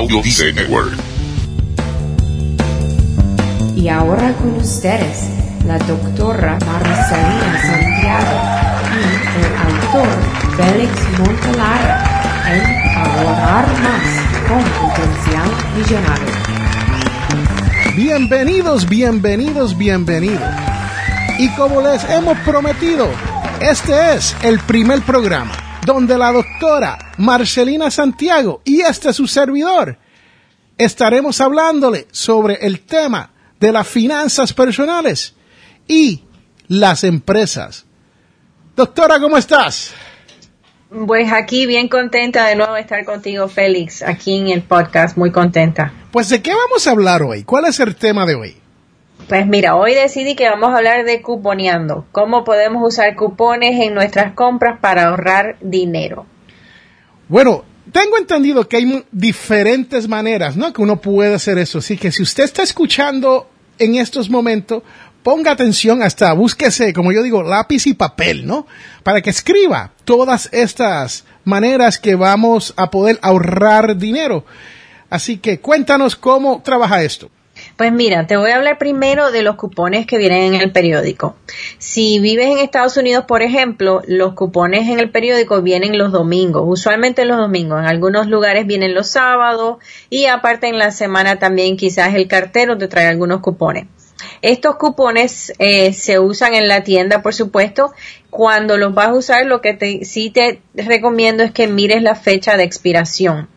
Audio Dice Network. Y ahora con ustedes, la doctora Marcelina Santiago y el autor Félix Montelara en Ahorrar Más con Potencial Millonario. Bienvenidos, bienvenidos, bienvenidos. Y como les hemos prometido, este es el primer programa donde la doctora Marcelina Santiago y este su servidor estaremos hablándole sobre el tema de las finanzas personales y las empresas. Doctora, ¿cómo estás? Pues aquí bien contenta de nuevo estar contigo, Félix, aquí en el podcast, muy contenta. Pues de qué vamos a hablar hoy? ¿Cuál es el tema de hoy? Pues mira, hoy decidí que vamos a hablar de cuponeando, cómo podemos usar cupones en nuestras compras para ahorrar dinero. Bueno, tengo entendido que hay diferentes maneras, ¿no? Que uno puede hacer eso. Así que si usted está escuchando en estos momentos, ponga atención hasta búsquese, como yo digo, lápiz y papel, ¿no? Para que escriba todas estas maneras que vamos a poder ahorrar dinero. Así que cuéntanos cómo trabaja esto. Pues mira, te voy a hablar primero de los cupones que vienen en el periódico. Si vives en Estados Unidos, por ejemplo, los cupones en el periódico vienen los domingos, usualmente los domingos. En algunos lugares vienen los sábados y aparte en la semana también quizás el cartero te trae algunos cupones. Estos cupones eh, se usan en la tienda, por supuesto. Cuando los vas a usar, lo que te, sí te recomiendo es que mires la fecha de expiración.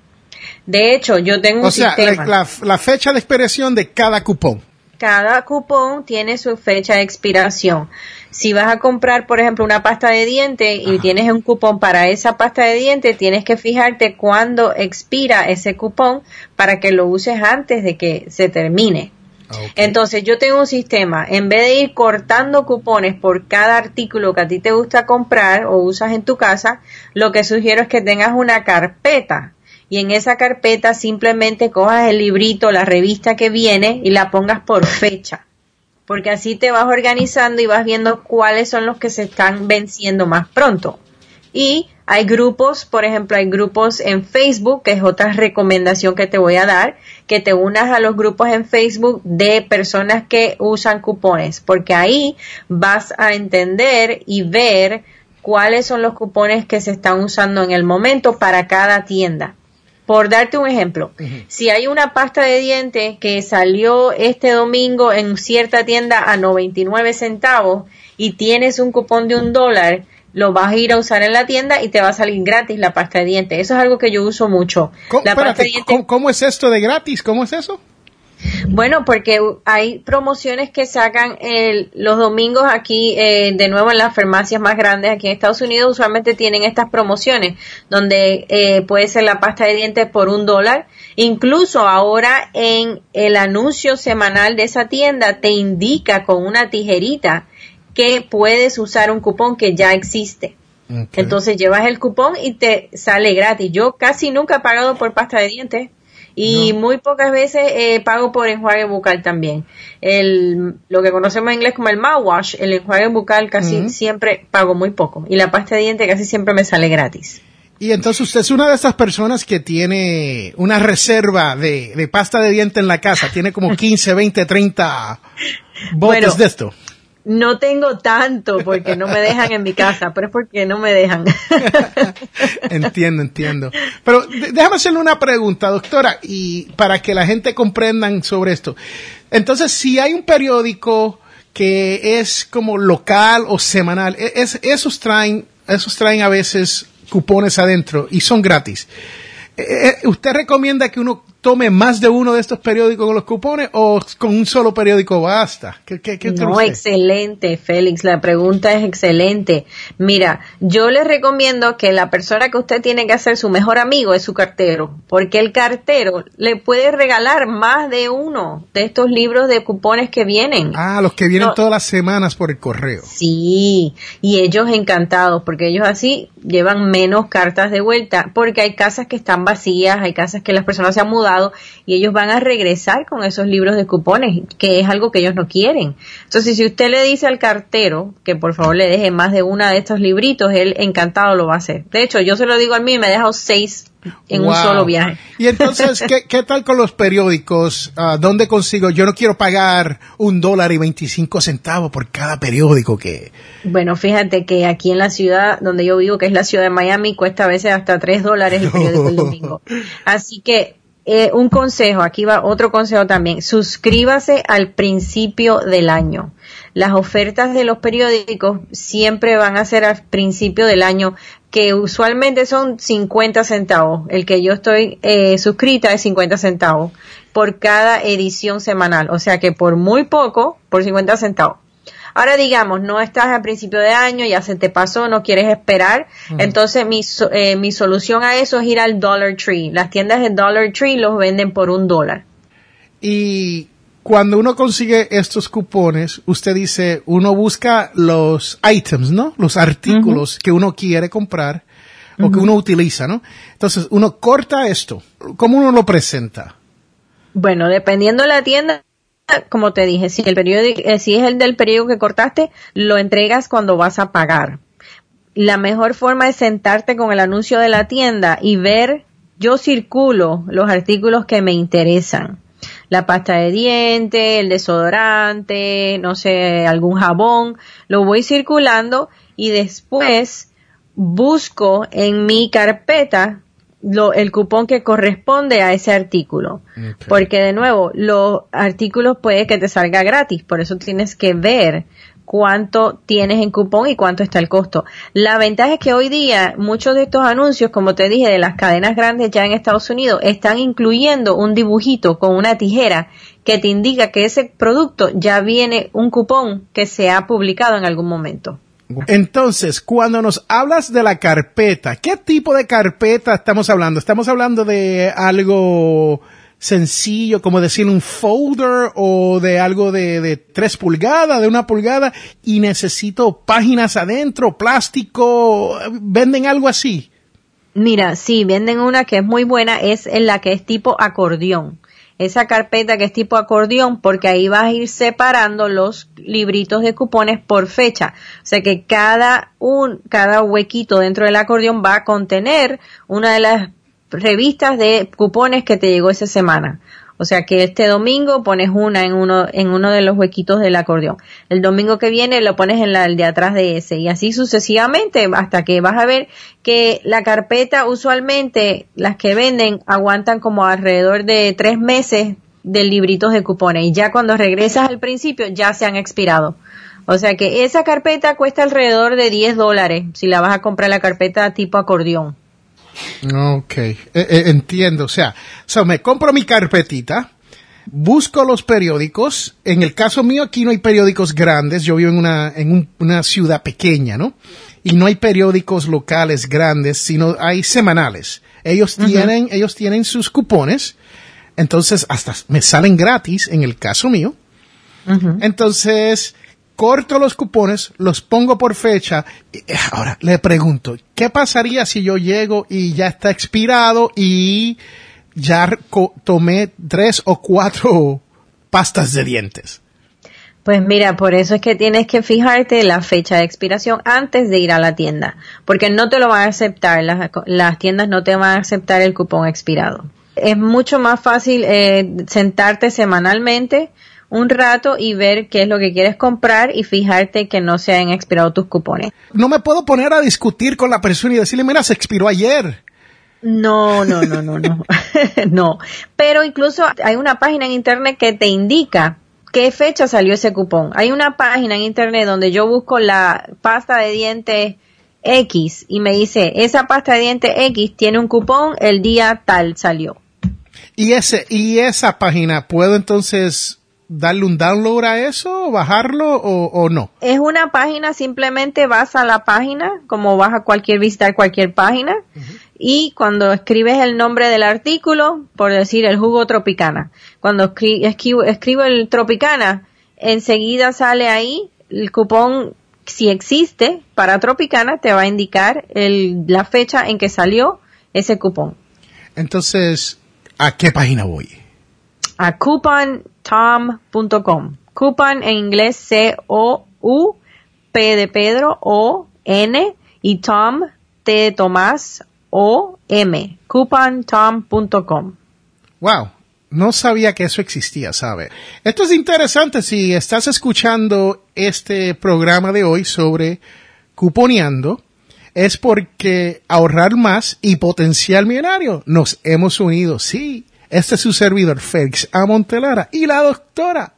De hecho, yo tengo o sea, La, la, fecha de expiración de cada cupón. Cada cupón tiene su fecha de expiración. Si vas a comprar, por ejemplo, una pasta de diente y tienes un cupón para esa pasta de diente, tienes que fijarte cuándo expira ese cupón para que lo uses antes de que se termine. Ah, Entonces yo tengo un sistema, en vez de ir cortando cupones por cada artículo que a ti te gusta comprar o usas en tu casa, lo que sugiero es que tengas una carpeta y en esa carpeta simplemente cojas el librito, la revista que viene y la pongas por fecha. Porque así te vas organizando y vas viendo cuáles son los que se están venciendo más pronto. Y hay grupos, por ejemplo, hay grupos en Facebook, que es otra recomendación que te voy a dar, que te unas a los grupos en Facebook de personas que usan cupones, porque ahí vas a entender y ver cuáles son los cupones que se están usando en el momento para cada tienda. Por darte un ejemplo, si hay una pasta de dientes que salió este domingo en cierta tienda a 99 centavos y tienes un cupón de un dólar, lo vas a ir a usar en la tienda y te va a salir gratis la pasta de dientes. Eso es algo que yo uso mucho. ¿cómo es esto de gratis? ¿Cómo es eso? Bueno, porque hay promociones que sacan el, los domingos aquí, eh, de nuevo en las farmacias más grandes aquí en Estados Unidos, usualmente tienen estas promociones, donde eh, puede ser la pasta de dientes por un dólar. Incluso ahora en el anuncio semanal de esa tienda te indica con una tijerita que puedes usar un cupón que ya existe. Entonces llevas el cupón y te sale gratis. Yo casi nunca he pagado por pasta de dientes y muy pocas veces eh, pago por enjuague bucal también. El, lo que conocemos en inglés como el mouthwash, el enjuague bucal casi siempre pago muy poco y la pasta de diente casi siempre me sale gratis. Y entonces usted es una de esas personas que tiene una reserva de, de pasta de diente en la casa, tiene como 15, 20, 30 botes de esto. No tengo tanto porque no me dejan en mi casa, pero es porque no me dejan. entiendo, entiendo. Pero déjame hacerle una pregunta, doctora, y para que la gente comprendan sobre esto. Entonces, si hay un periódico que es como local o semanal, e, es, esos traen, esos traen a veces cupones adentro y son gratis. Eh, eh, ¿Usted recomienda que uno tome más de uno de estos periódicos con los cupones o con un solo periódico basta? ¿Qué, no, excelente, Félix. La pregunta es excelente. Mira, yo le recomiendo que la persona que usted tiene que hacer su mejor amigo es su cartero, porque el cartero le puede regalar más de uno de estos libros de cupones que vienen. Ah, los que vienen todas las semanas por el correo. Sí, y ellos encantados, porque ellos así llevan menos cartas de vuelta, porque hay casas que están vacías, hay casas que las personas se han mudado y ellos van a regresar con esos libros de cupones, que es algo que ellos no quieren. Entonces, si usted le dice al cartero que por favor le deje más de una de estos libritos, él encantado lo va a hacer. De hecho, yo se lo digo a mí, me he dejado seis en un solo viaje. Y entonces, ¿qué, ¿qué, tal con los periódicos? Uh, ¿Dónde consigo? Yo no quiero pagar un dólar y veinticinco centavos por cada periódico que... Bueno, fíjate que aquí en la ciudad donde yo vivo, que es la ciudad de Miami, cuesta a veces hasta tres dólares el periódico el domingo. Así que eh, un consejo, aquí va otro consejo también, suscríbase al principio del año. Las ofertas de los periódicos siempre van a ser al principio del año, que usualmente son 50 centavos. El que yo estoy eh, suscrita es 50 centavos por cada edición semanal. O sea que por muy poco, por 50 centavos. Ahora digamos, no estás al principio de año, ya se te pasó, no quieres esperar. Entonces mi, eh, mi solución a eso es ir al Dollar Tree. Las tiendas de Dollar Tree los venden por un dólar. Y cuando uno consigue estos cupones, usted dice, uno busca los items, ¿no? Los artículos que uno quiere comprar o que uno utiliza, ¿no? Entonces, uno corta esto. ¿Cómo uno lo presenta? Bueno, dependiendo de la tienda, como te dije, si el periódico, eh, si es el del periódico que cortaste, lo entregas cuando vas a pagar. La mejor forma es sentarte con el anuncio de la tienda y ver, yo circulo los artículos que me interesan. La pasta de diente, el desodorante, no sé, algún jabón, lo voy circulando y después busco en mi carpeta lo, el cupón que corresponde a ese artículo. Porque de nuevo, los artículos puede que te salga gratis, por eso tienes que ver cuánto tienes en cupón y cuánto está el costo. La ventaja es que hoy día muchos de estos anuncios, como te dije, de las cadenas grandes ya en Estados Unidos, están incluyendo un dibujito con una tijera que te indica que ese producto ya viene un cupón que se ha publicado en algún momento. Entonces, cuando nos hablas de la carpeta, ¿qué tipo de carpeta estamos hablando? ¿Estamos hablando de algo sencillo, como decir un folder o de algo de, de tres pulgadas, de una pulgada, y necesito páginas adentro, plástico, venden algo así? Mira, sí, venden una que es muy buena, es en la que es tipo acordeón esa carpeta que es tipo acordeón porque ahí vas a ir separando los libritos de cupones por fecha. O sea que cada un, cada huequito dentro del acordeón va a contener una de las revistas de cupones que te llegó esa semana. O sea que este domingo pones una en uno, en uno de los huequitos del acordeón. El domingo que viene lo pones en la, el de atrás de ese y así sucesivamente hasta que vas a ver que la carpeta usualmente las que venden aguantan como alrededor de tres meses de libritos de cupones y ya cuando regresas al principio ya se han expirado. O sea que esa carpeta cuesta alrededor de 10 dólares si la vas a comprar la carpeta tipo acordeón. Ok, eh, eh, entiendo. O sea, so me compro mi carpetita, busco los periódicos. En el caso mío, aquí no hay periódicos grandes. Yo vivo en una, en un, una ciudad pequeña, ¿no? Y no hay periódicos locales grandes, sino hay semanales. Ellos tienen, ellos tienen sus cupones. Entonces, hasta me salen gratis en el caso mío. Entonces, corto los cupones, los pongo por fecha. Eh, ahora le pregunto, ¿qué pasaría si yo llego y ya está expirado y ya tomé tres o cuatro pastas de dientes? Pues mira, por eso es que tienes que fijarte la fecha de expiración antes de ir a la tienda, porque no te lo van a aceptar, las, las tiendas no te van a aceptar el cupón expirado. Es mucho más fácil eh, sentarte semanalmente, un rato y ver qué es lo que quieres comprar y fijarte que no se hayan expirado tus cupones. No me puedo poner a discutir con la persona y decirle, mira, se expiró ayer. No, no, no, no, no. no. Pero incluso hay una página en internet que te indica qué fecha salió ese cupón. Hay una página en internet donde yo busco la pasta de dientes X y me dice, esa pasta de dientes X tiene un cupón, el día tal salió. Y ese, y esa página, ¿puedo entonces darle un download a eso, bajarlo o, no? Es una página, simplemente vas a la página, como vas a cualquier visitar cualquier página, y cuando escribes el nombre del artículo, por decir el jugo tropicana, cuando escribo, escribo el tropicana, enseguida sale ahí el cupón, si existe para tropicana, te va a indicar el, la fecha en que salió ese cupón. Entonces, ¿A qué página voy? A coupontom.com. Coupon en inglés C-O-U, P de Pedro, O-N, y Tom, T de Tomás, O-M. Coupontom.com. Wow, no sabía que eso existía, ¿sabe? Esto es interesante si estás escuchando este programa de hoy sobre cuponeando, es porque ahorrar más y potencial millonario nos hemos unido, sí. Este es su servidor, Félix A. Montelara, y la doctora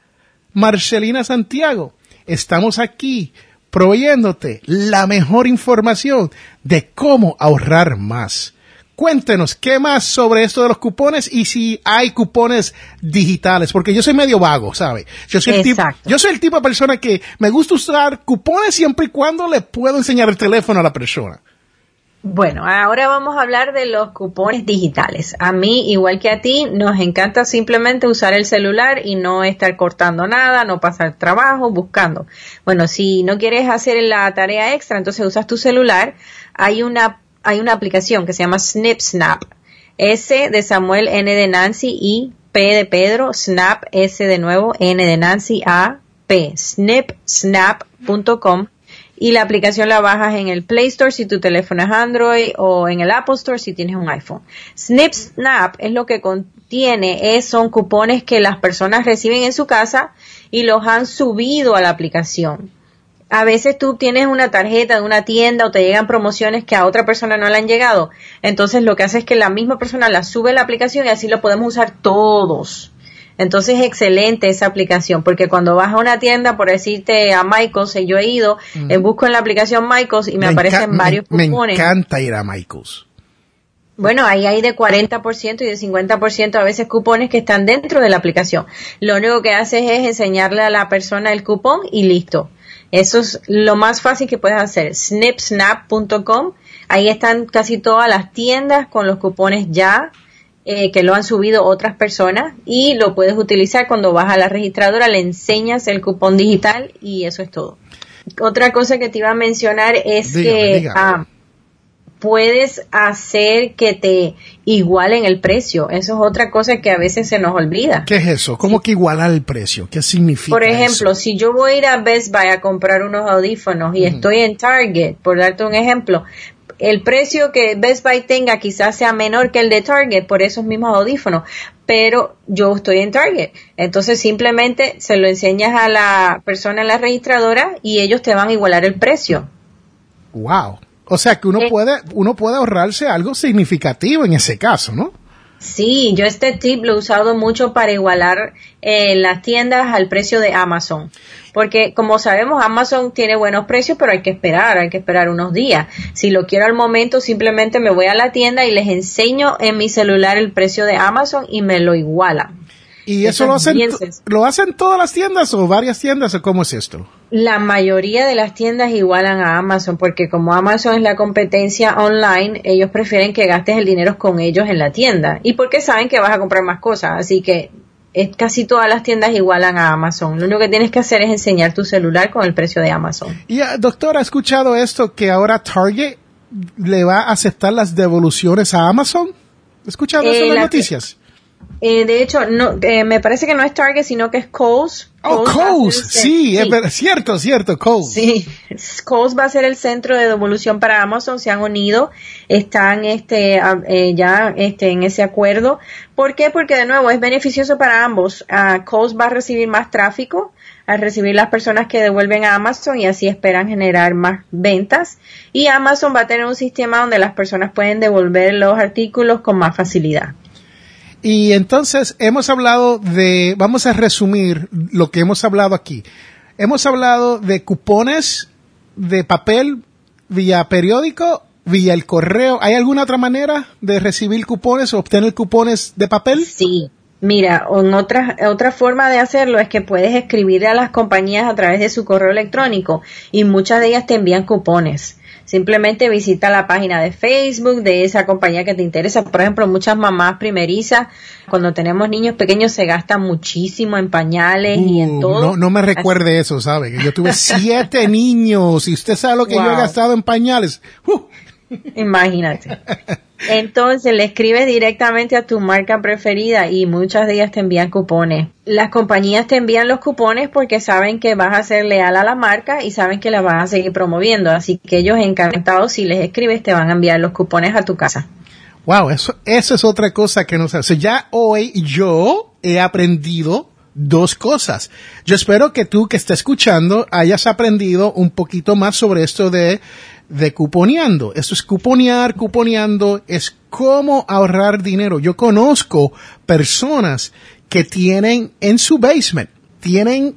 Marcelina Santiago. Estamos aquí proveyéndote la mejor información de cómo ahorrar más. Cuéntenos, ¿qué más sobre esto de los cupones y si hay cupones digitales? Porque yo soy medio vago, ¿sabe? Yo soy, el tipo, yo soy el tipo de persona que me gusta usar cupones siempre y cuando le puedo enseñar el teléfono a la persona. Bueno, ahora vamos a hablar de los cupones digitales. A mí, igual que a ti, nos encanta simplemente usar el celular y no estar cortando nada, no pasar trabajo, buscando. Bueno, si no quieres hacer la tarea extra, entonces usas tu celular. Hay una hay una aplicación que se llama Snip Snap. S de Samuel, N de Nancy y P de Pedro, Snap, S de nuevo, N de Nancy, A, P, snipsnap.com y la aplicación la bajas en el Play Store si tu teléfono es Android o en el Apple Store si tienes un iPhone. Snip Snap es lo que contiene, es, son cupones que las personas reciben en su casa y los han subido a la aplicación a veces tú tienes una tarjeta de una tienda o te llegan promociones que a otra persona no le han llegado. Entonces lo que hace es que la misma persona la sube a la aplicación y así lo podemos usar todos. Entonces es excelente esa aplicación porque cuando vas a una tienda, por decirte a Michaels, yo he ido, mm. eh, busco en la aplicación Michaels y me, aparecen varios cupones. Me encanta ir a Michaels. Bueno, ahí hay de 40% y de 50% a veces cupones que están dentro de la aplicación. Lo único que haces es enseñarle a la persona el cupón y listo. Eso es lo más fácil que puedes hacer. Snipsnap.com. Ahí están casi todas las tiendas con los cupones ya eh, que lo han subido otras personas y lo puedes utilizar cuando vas a la registradora, le enseñas el cupón digital y eso es todo. Otra cosa que te iba a mencionar es que ah, puedes hacer que te igualen el precio. Eso es otra cosa que a veces se nos olvida. ¿Qué es eso? ¿Cómo que igualar el precio? ¿Qué significa? Por ejemplo, si yo voy a ir a Best Buy a comprar unos audífonos y estoy en Target, por darte un ejemplo, el precio que Best Buy tenga quizás sea menor que el de Target por esos mismos audífonos, pero yo estoy en Target. Entonces simplemente se lo enseñas a la persona en la registradora y ellos te van a igualar el precio. Wow. O sea que uno eh, puede, uno puede ahorrarse algo significativo en ese caso, ¿no? Sí, yo este tip lo he usado mucho para igualar eh, las tiendas al precio de Amazon. Porque como sabemos, Amazon tiene buenos precios, pero hay que esperar, hay que esperar unos días. Si lo quiero al momento, simplemente me voy a la tienda y les enseño en mi celular el precio de Amazon y me lo iguala. ¿Y eso, lo, hacen, lo hacen todas las tiendas o varias tiendas o cómo es esto? La mayoría de las tiendas igualan a Amazon porque como Amazon es la competencia online, ellos prefieren que gastes el dinero con ellos en la tienda y porque saben que vas a comprar más cosas, así que es, casi todas las tiendas igualan a Amazon. Lo único que tienes que hacer es enseñar tu celular con el precio de Amazon. Y ah, doctor, ¿ha escuchado esto que ahora Target le va a aceptar las devoluciones a Amazon? ¿Ha escuchado eso en las eh, noticias? Eh, de hecho, no, eh, me parece que no es Target, sino que es Kohl's. Oh, Kohl's, sí, es cierto, cierto, Kohl's. Sí, Kohl's va a ser el centro de devolución para Amazon, se han unido, están este, eh, ya este, en ese acuerdo. ¿Por qué? Porque de nuevo es beneficioso para ambos. Uh, Kohl's va a recibir más tráfico al recibir las personas que devuelven a Amazon y así esperan generar más ventas. Y Amazon va a tener un sistema donde las personas pueden devolver los artículos con más facilidad. Y entonces hemos hablado de, vamos a resumir lo que hemos hablado aquí. Hemos hablado de cupones de papel vía periódico, vía el correo. ¿Hay alguna otra manera de recibir cupones o obtener cupones de papel? Sí. Mira, otra, otra forma de hacerlo es que puedes escribirle a las compañías a través de su correo electrónico y muchas de ellas te envían cupones. Simplemente visita la página de Facebook de esa compañía que te interesa. Por ejemplo, muchas mamás primerizas, cuando tenemos niños pequeños, se gastan muchísimo en pañales y en uh, todo. No, no me recuerde eso, ¿sabe? Que yo tuve siete niños y usted sabe lo que yo he gastado en pañales. Uh. Imagínate. Entonces le escribes directamente a tu marca preferida y muchas de ellas te envían cupones. Las compañías te envían los cupones porque saben que vas a ser leal a la marca y saben que la van a seguir promoviendo. Así que ellos encantados si les escribes te van a enviar los cupones a tu casa. Wow, eso, eso es otra cosa que nos hace. Ya hoy yo he aprendido dos cosas. Yo espero que tú que estás escuchando hayas aprendido un poquito más sobre esto de, de cuponeando. Esto es cuponear, cuponeando, es cómo ahorrar dinero. Yo conozco personas que tienen en su basement, tienen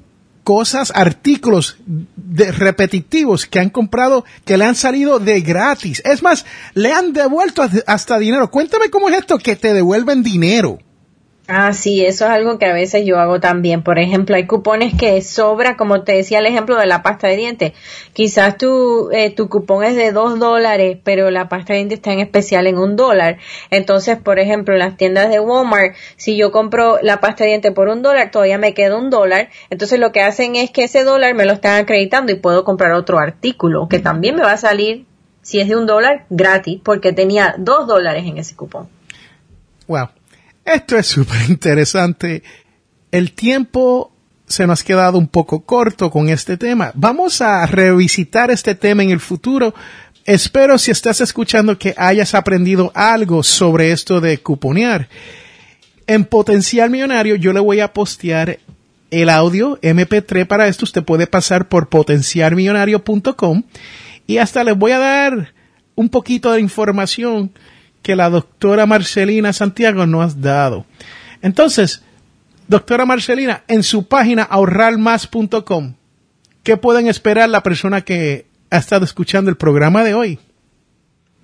cosas, artículos de repetitivos que han comprado que le han salido de gratis. Es más, le han devuelto hasta dinero. Cuéntame cómo es esto que te devuelven dinero. Ah, sí, eso es algo que a veces yo hago también. Por ejemplo, hay cupones que sobra, como te decía el ejemplo de la pasta de dientes. Quizás tu, eh, tu cupón es de dos dólares, pero la pasta de dientes está en especial en un dólar. Entonces, por ejemplo, en las tiendas de Walmart, si yo compro la pasta de dientes por un dólar, todavía me queda un dólar. Entonces, lo que hacen es que ese dólar me lo están acreditando y puedo comprar otro artículo que también me va a salir, si es de un dólar, gratis, porque tenía dos dólares en ese cupón. Wow. Esto es súper interesante. El tiempo se nos ha quedado un poco corto con este tema. Vamos a revisitar este tema en el futuro. Espero si estás escuchando que hayas aprendido algo sobre esto de cuponear. En Potencial Millonario yo le voy a postear el audio MP3 para esto. Usted puede pasar por potencialmillonario.com y hasta les voy a dar un poquito de información que la doctora Marcelina Santiago nos ha dado. Entonces, doctora Marcelina, en su página ahorrarmás.com, ¿qué pueden esperar la persona que ha estado escuchando el programa de hoy?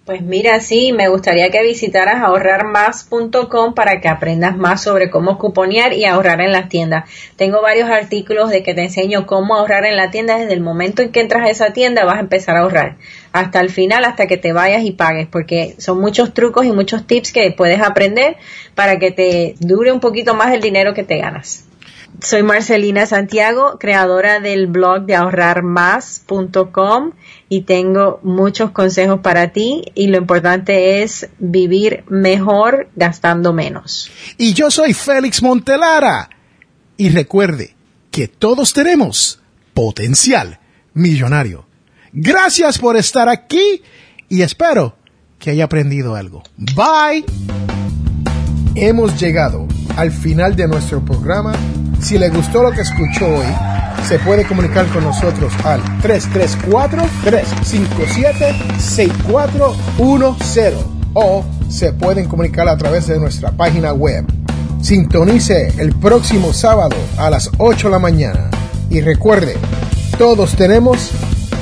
Pues mira, sí, me gustaría que visitaras ahorrarmás.com para que aprendas más sobre cómo cuponear y ahorrar en las tiendas. Tengo varios artículos de que te enseño cómo ahorrar en la tienda. Desde el momento en que entras a esa tienda vas a empezar a ahorrar hasta el final, hasta que te vayas y pagues, porque son muchos trucos y muchos tips que puedes aprender para que te dure un poquito más el dinero que te ganas. Soy Marcelina Santiago, creadora del blog de ahorrarmás.com y tengo muchos consejos para ti y lo importante es vivir mejor gastando menos. Y yo soy Félix Montelara y recuerde que todos tenemos potencial millonario. Gracias por estar aquí y espero que haya aprendido algo. Bye. Hemos llegado al final de nuestro programa. Si le gustó lo que escuchó hoy, se puede comunicar con nosotros al 334-357-6410 o se pueden comunicar a través de nuestra página web. Sintonice el próximo sábado a las 8 de la mañana y recuerde, todos tenemos